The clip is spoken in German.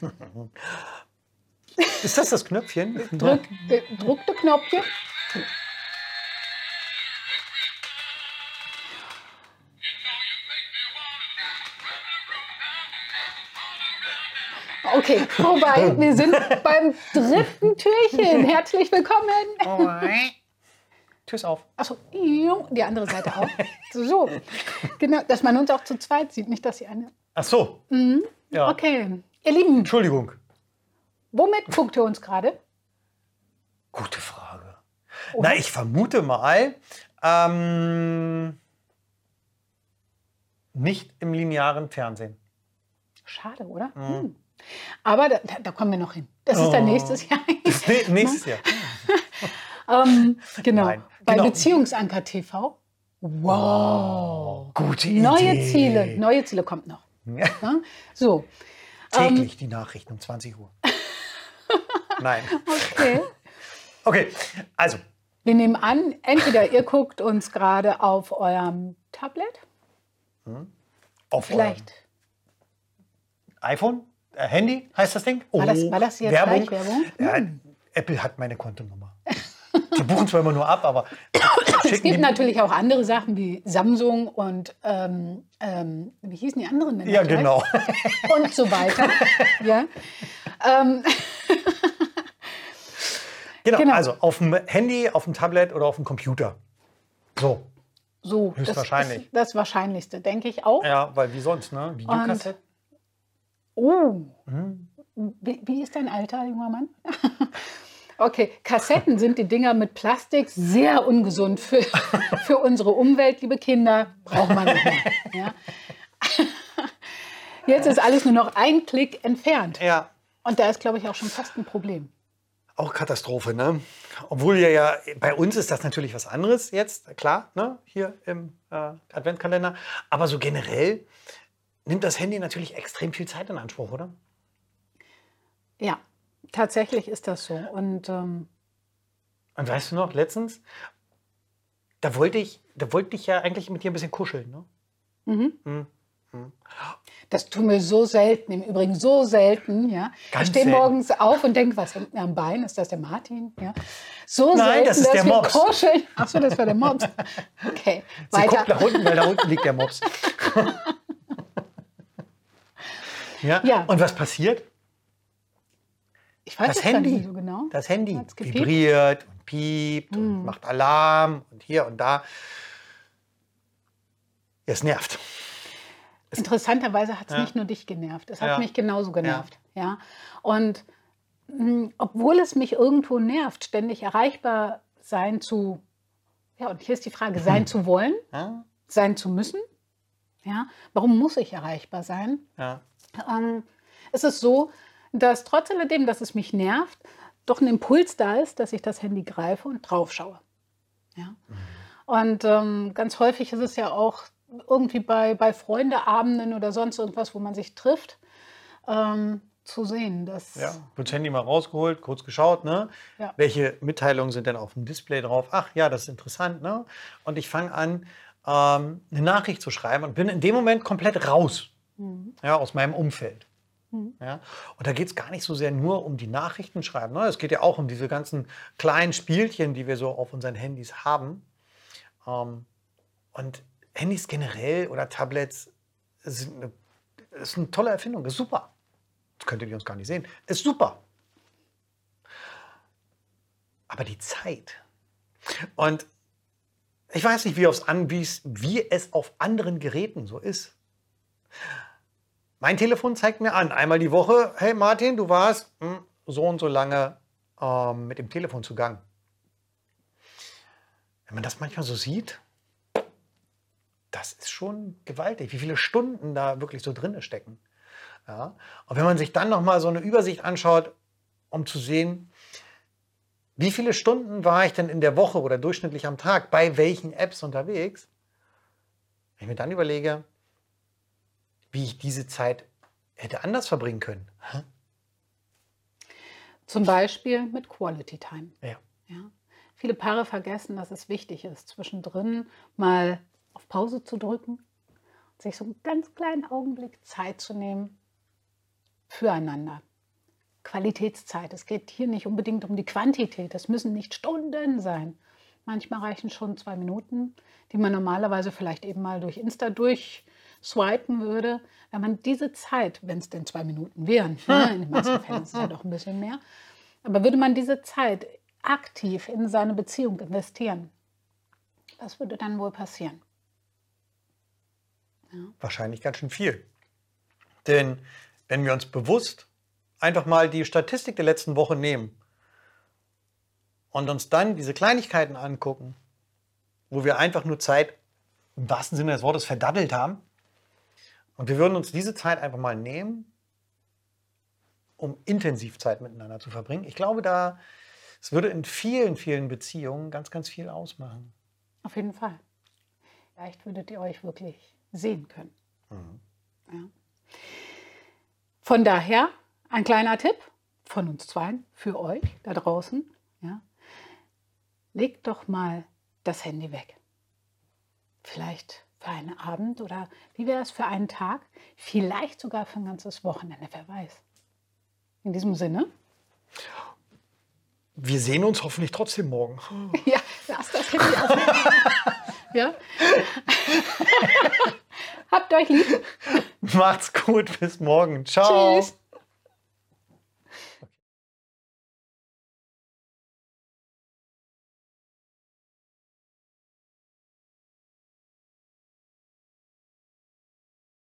Ist das das Knöpfchen? Drück, äh, drückte Knopfchen. Okay, vorbei. Wir sind beim dritten Türchen. Herzlich willkommen. Tür ist auf. Achso, die andere Seite auch. So, genau, dass man uns auch zu zweit sieht, nicht, dass sie eine. Ach so. Ja. Okay, ihr Lieben, Entschuldigung. womit guckt ihr uns gerade? Gute Frage. Na, ich vermute mal, ähm, nicht im linearen Fernsehen. Schade, oder? Hm. Aber da, da kommen wir noch hin. Das ist dann Oh. nächstes Jahr. Das ne nächstes Jahr. ähm, genau. Nein, Bei genau. Beziehungsanker TV. Wow. Gute Idee. Neue Ziele. Neue Ziele kommt noch. Ja. Ja? So, Täglich die Nachrichten um 20 Uhr. Nein. okay. Okay, also, Wir nehmen an, entweder ihr guckt uns gerade auf eurem Tablet, auf vielleicht. iPhone, äh, Handy heißt das Ding. War das- war das jetzt Werbung. Werbung? Ja, Apple hat meine Kontonummer. Die buchen zwar immer nur ab, aber Es gibt natürlich auch andere Sachen wie Samsung und ähm, ähm, wie hießen die anderen? denn Ja, genau. Und so weiter. ja. Ähm, Genau, Genau. also auf dem Handy, auf dem Tablet oder auf dem Computer. So, so, das Höchstwahrscheinlich. ist das Wahrscheinlichste, denke ich auch. ja, weil wie sonst, ne? Videokassette. Oh, Mhm. wie, wie ist dein Alter, junger Mann? Okay, Kassetten sind die Dinger mit Plastik sehr ungesund für, für unsere Umwelt, liebe Kinder. Braucht man nicht mehr. Ja? Jetzt ist alles nur noch ein Klick entfernt. Ja, Und da ist, glaube ich, auch schon fast ein Problem. auch Katastrophe, ne? Obwohl ja, ja, bei uns ist das natürlich was anderes jetzt, klar, ne? Hier im äh, Adventkalender. Aber so generell nimmt das Handy natürlich extrem viel Zeit in Anspruch, oder? Ja, tatsächlich ist das so. Und ähm, Und weißt du noch, letztens, da wollte ich, da wollte ich ja eigentlich mit dir ein bisschen kuscheln, ne? das tun wir so selten, im Übrigen so selten. Ja? Ganz ich stehe morgens auf und denke, was hängt mir am Bein? Ist das der Martin? Ja? So Nein, selten, das ist dass der wir Mops. kuscheln. Ach so, das war der Mops. Okay, Sie weiter. guckt nach unten, weil da unten liegt der Mops. ja? Ja. Und was passiert? Ich weiß Das es Handy, nicht so genau. das Handy? Hm. vibriert und piept und macht Alarm und hier und da. Es nervt. Interessanterweise hat es Ja. nicht nur dich genervt, es hat Ja. mich genauso genervt. Ja. Und mh, obwohl es mich irgendwo nervt, ständig erreichbar sein zu, ja, und hier ist die Frage, sein zu wollen, Ja? sein zu müssen. Ja, warum muss ich erreichbar sein? Ja. ähm, es ist so, dass trotz alledem, dass es mich nervt, doch ein Impuls da ist, dass ich das Handy greife und drauf schaue. Ja? Und ähm, ganz häufig ist es ja auch irgendwie bei, bei Freundeabenden oder sonst irgendwas, wo man sich trifft, ähm, zu sehen, dass Ja, das Handy mal rausgeholt, kurz geschaut, ne? Ja. Welche Mitteilungen sind denn auf dem Display drauf? Ach ja, das ist interessant, ne? Und ich fange an, ähm, eine Nachricht zu schreiben und bin in dem Moment komplett raus ja, aus meinem Umfeld. Ja? Und da geht es gar nicht so sehr nur um die Nachrichten schreiben. Ne? Es geht ja auch um diese ganzen kleinen Spielchen, die wir so auf unseren Handys haben. Ähm, und Handys generell oder Tablets sind eine, ist eine tolle Erfindung, ist super. Das könntet ihr uns gar nicht sehen. Ist super. Aber die Zeit. Und ich weiß nicht, wie, an, es, wie es auf anderen Geräten so ist. Mein Telefon zeigt mir an, einmal die Woche, hey Martin, du warst hm, so und so lange ähm, mit dem Telefon zugang. Wenn man das manchmal so sieht, das ist schon gewaltig, wie viele Stunden da wirklich so drin stecken. Ja? Und wenn man sich dann nochmal so eine Übersicht anschaut, um zu sehen, wie viele Stunden war ich denn in der Woche oder durchschnittlich am Tag bei welchen Apps unterwegs, wenn ich mir dann überlege, wie ich diese Zeit hätte anders verbringen können. Hä? zum Beispiel mit Quality Time. Ja. Ja. Viele Paare vergessen, dass es wichtig ist, zwischendrin mal auf Pause zu drücken, sich so einen ganz kleinen Augenblick Zeit zu nehmen füreinander. Qualitätszeit. Es geht hier nicht unbedingt um die Quantität. Es müssen nicht Stunden sein. Manchmal reichen schon zwei Minuten, die man normalerweise vielleicht eben mal durch Insta durchswipen würde. Wenn man diese Zeit, wenn es denn zwei Minuten wären, ne, in den meisten Fällen ist es ja doch ein bisschen mehr, aber würde man diese Zeit aktiv in seine Beziehung investieren, was würde dann wohl passieren? Ja. Wahrscheinlich ganz schön viel. Denn wenn wir uns bewusst einfach mal die Statistik der letzten Woche nehmen und uns dann diese Kleinigkeiten angucken, wo wir einfach nur Zeit im wahrsten Sinne des Wortes verdaddelt haben, und wir würden uns diese Zeit einfach mal nehmen, um intensiv Zeit miteinander zu verbringen. Ich glaube, da es würde in vielen, vielen Beziehungen ganz, ganz viel ausmachen. Auf jeden Fall. Vielleicht würdet ihr euch wirklich sehen können. Mhm. Ja. Von daher ein kleiner Tipp von uns zweien für euch da draußen. Ja. Legt doch mal das Handy weg. Vielleicht für einen Abend oder wie wäre es für einen Tag? Vielleicht sogar für ein ganzes Wochenende, wer weiß. In diesem Sinne. Wir sehen uns hoffentlich trotzdem morgen. Ja, lass das Handy aus. ja. Habt euch lieb. Macht's gut, bis morgen. Ciao. Tschüss.